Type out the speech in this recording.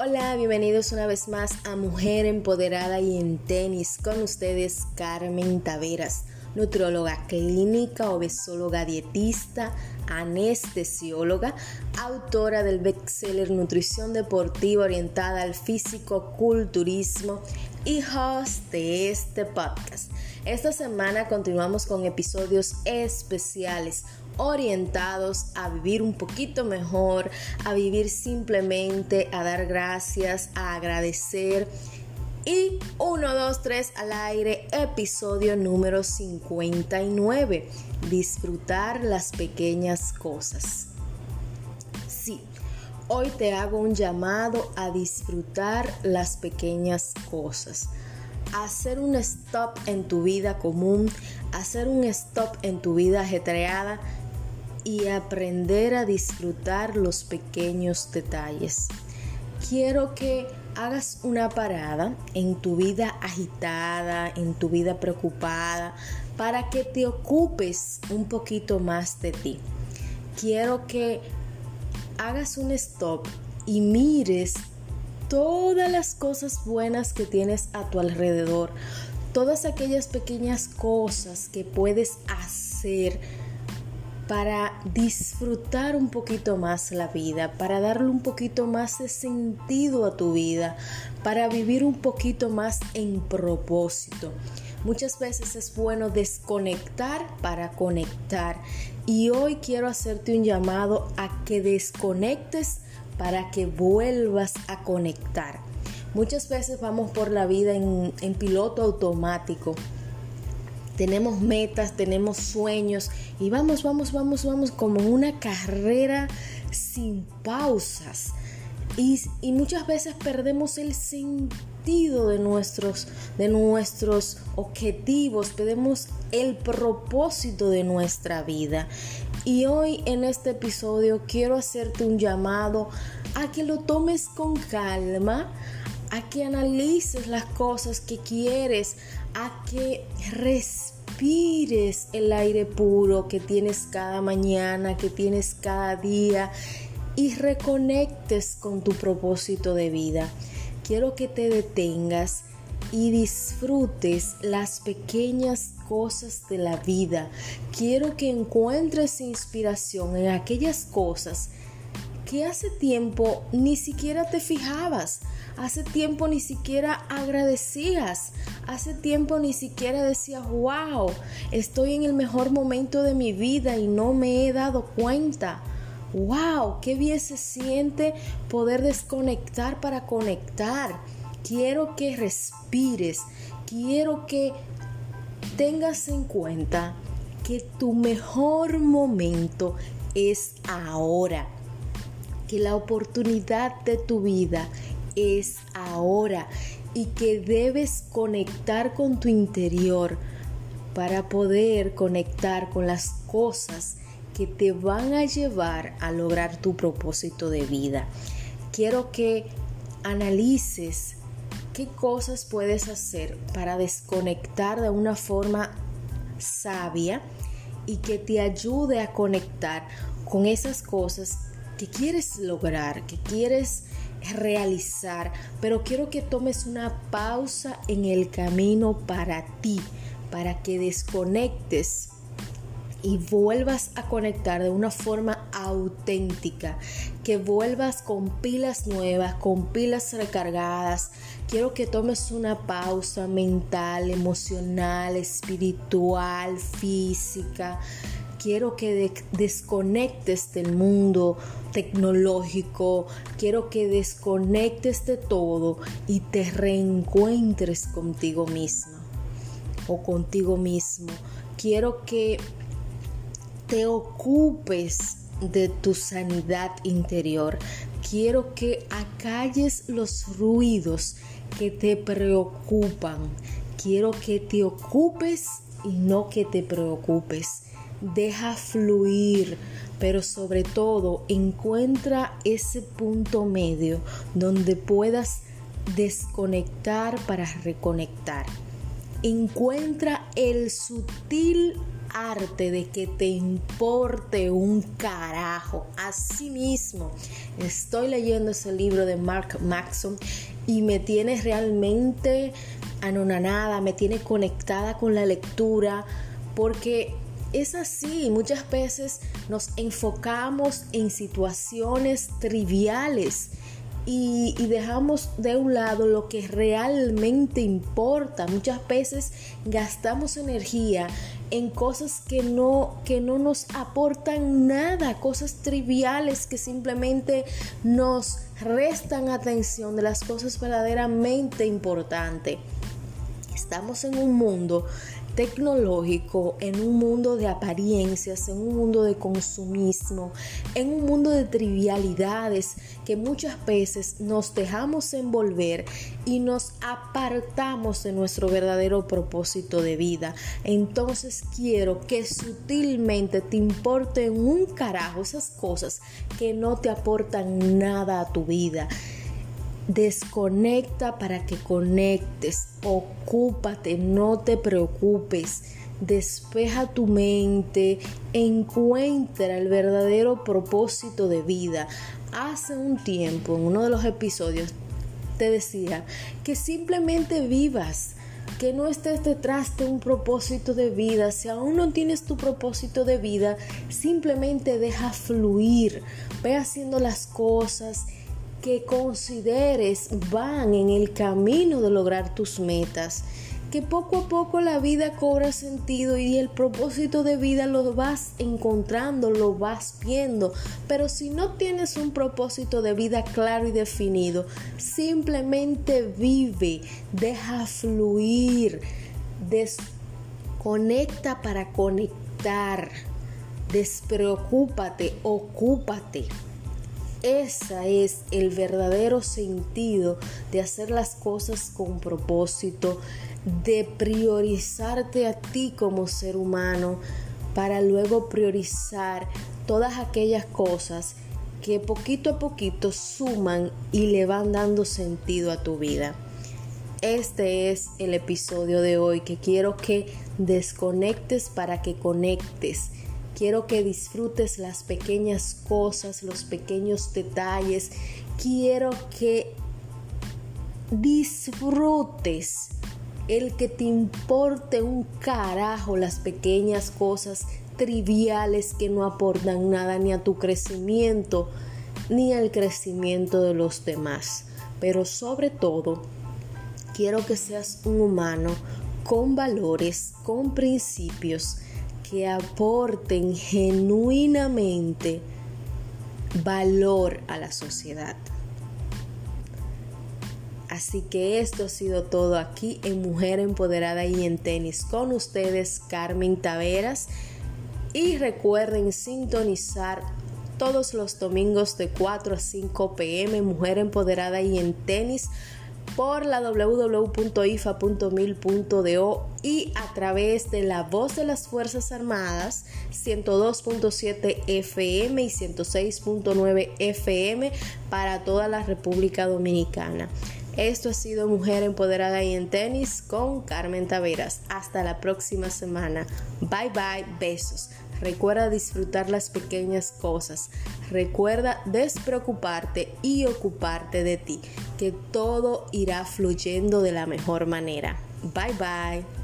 Hola, bienvenidos una vez más a Mujer Empoderada y en Tenis con ustedes Carmen Taveras, nutrióloga clínica, obesóloga dietista, anestesióloga, autora del bestseller Nutrición Deportiva orientada al físico culturismo y host de este podcast. Esta semana continuamos con episodios especiales orientados a vivir un poquito mejor, a vivir simplemente, a dar gracias, a agradecer. Y 1, 2, 3 al aire, episodio número 59. Disfrutar las pequeñas cosas. Sí, hoy te hago un llamado a disfrutar las pequeñas cosas hacer un stop en tu vida común, hacer un stop en tu vida ajetreada y aprender a disfrutar los pequeños detalles. Quiero que hagas una parada en tu vida agitada, en tu vida preocupada, para que te ocupes un poquito más de ti. Quiero que hagas un stop y mires todas las cosas buenas que tienes a tu alrededor, todas aquellas pequeñas cosas que puedes hacer para disfrutar un poquito más la vida, para darle un poquito más de sentido a tu vida, para vivir un poquito más en propósito. Muchas veces es bueno desconectar para conectar y hoy quiero hacerte un llamado a que desconectes para que vuelvas a conectar. Muchas veces vamos por la vida en, en piloto automático tenemos metas, tenemos sueños y vamos, vamos, vamos, vamos como una carrera sin pausas. Y, y, muchas veces perdemos el sentido de nuestros, de nuestros objetivos, perdemos el propósito de nuestra vida. Y hoy en este episodio quiero hacerte un llamado a que lo tomes con calma, a que analices las cosas que quieres, a que respires el aire puro que tienes cada mañana, que tienes cada día y reconectes con tu propósito de vida. Quiero que te detengas y disfrutes las pequeñas cosas de la vida. Quiero que encuentres inspiración en aquellas cosas que hace tiempo ni siquiera te fijabas, hace tiempo ni siquiera agradecías, hace tiempo ni siquiera decías, wow, estoy en el mejor momento de mi vida y no me he dado cuenta. Wow, qué bien se siente poder desconectar para conectar. Quiero que respires, quiero que tengas en cuenta que tu mejor momento es ahora que la oportunidad de tu vida es ahora y que debes conectar con tu interior para poder conectar con las cosas que te van a llevar a lograr tu propósito de vida. Quiero que analices qué cosas puedes hacer para desconectar de una forma sabia y que te ayude a conectar con esas cosas que quieres lograr, que quieres realizar, pero quiero que tomes una pausa en el camino para ti, para que desconectes y vuelvas a conectar de una forma auténtica, que vuelvas con pilas nuevas, con pilas recargadas. Quiero que tomes una pausa mental, emocional, espiritual, física quiero que desconectes del mundo tecnológico, quiero que desconectes de todo y te reencuentres contigo mismo o contigo mismo. Quiero que te ocupes de tu sanidad interior. Quiero que acalles los ruidos que te preocupan. Quiero que te ocupes y no que te preocupes deja fluir, pero sobre todo encuentra ese punto medio donde puedas desconectar para reconectar. Encuentra el sutil arte de que te importe un carajo. Así mismo, estoy leyendo ese libro de Mark Maxon y me tiene realmente anonanada, me tiene conectada con la lectura, porque es así, muchas veces nos enfocamos en situaciones triviales y, dejamos de un lado lo que realmente importa. Muchas veces gastamos energía en cosas que no, que no nos aportan nada, cosas triviales que simplemente nos restan atención de las cosas verdaderamente importantes. Estamos en un mundo tecnológico, en un mundo de apariencias, en un mundo de consumismo, en un mundo de trivialidades que muchas veces nos dejamos envolver y nos apartamos de nuestro verdadero propósito de vida. Entonces quiero que sutilmente te importen un carajo esas cosas que no te aportan nada a tu vida Desconecta para que conectes. Ocúpate, no te preocupes. Despeja tu mente. Encuentra el verdadero propósito de vida. Hace un tiempo, en uno de los episodios, te decía que simplemente vivas que no estés detrás de un propósito de vida. Si aún no tienes tu propósito de vida, simplemente deja fluir. Ve haciendo las cosas que consideres van en el camino de lograr tus metas. Que poco a poco la vida cobra sentido y el propósito de vida lo vas encontrando, lo vas viendo. Pero si no tienes un propósito de vida claro y definido, simplemente vive, deja fluir, desconecta para conectar, despreocúpate, ocúpate. Ese es el verdadero sentido de hacer las cosas con propósito, de priorizarte a ti como ser humano para luego priorizar todas aquellas cosas que poquito a poquito suman y le van dando sentido a tu vida. Este es el episodio de hoy que quiero que desconectes para que conectes Quiero que disfrutes las pequeñas cosas, los pequeños detalles. Quiero que disfrutes el que te importe un carajo las pequeñas cosas triviales que no aportan nada ni a tu crecimiento ni al crecimiento de los demás. Pero sobre todo, quiero que seas un humano con valores, con principios, que aporten genuinamente valor a la sociedad. Así que esto ha sido todo aquí en Mujer Empoderada y en Tenis con ustedes Carmen Taveras y recuerden sintonizar todos los domingos de 4 a 5 pm Mujer Empoderada y en Tenis por la www.ifa.mil.do y a través de la voz de las Fuerzas Armadas 102.7 FM y 106.9 FM para toda la República Dominicana. Esto ha sido Mujer Empoderada y en Tenis con Carmen Taveras. Hasta la próxima semana. Bye bye, besos. Recuerda disfrutar las pequeñas cosas. Recuerda despreocuparte y ocuparte de ti, que todo irá fluyendo de la mejor manera. Bye bye.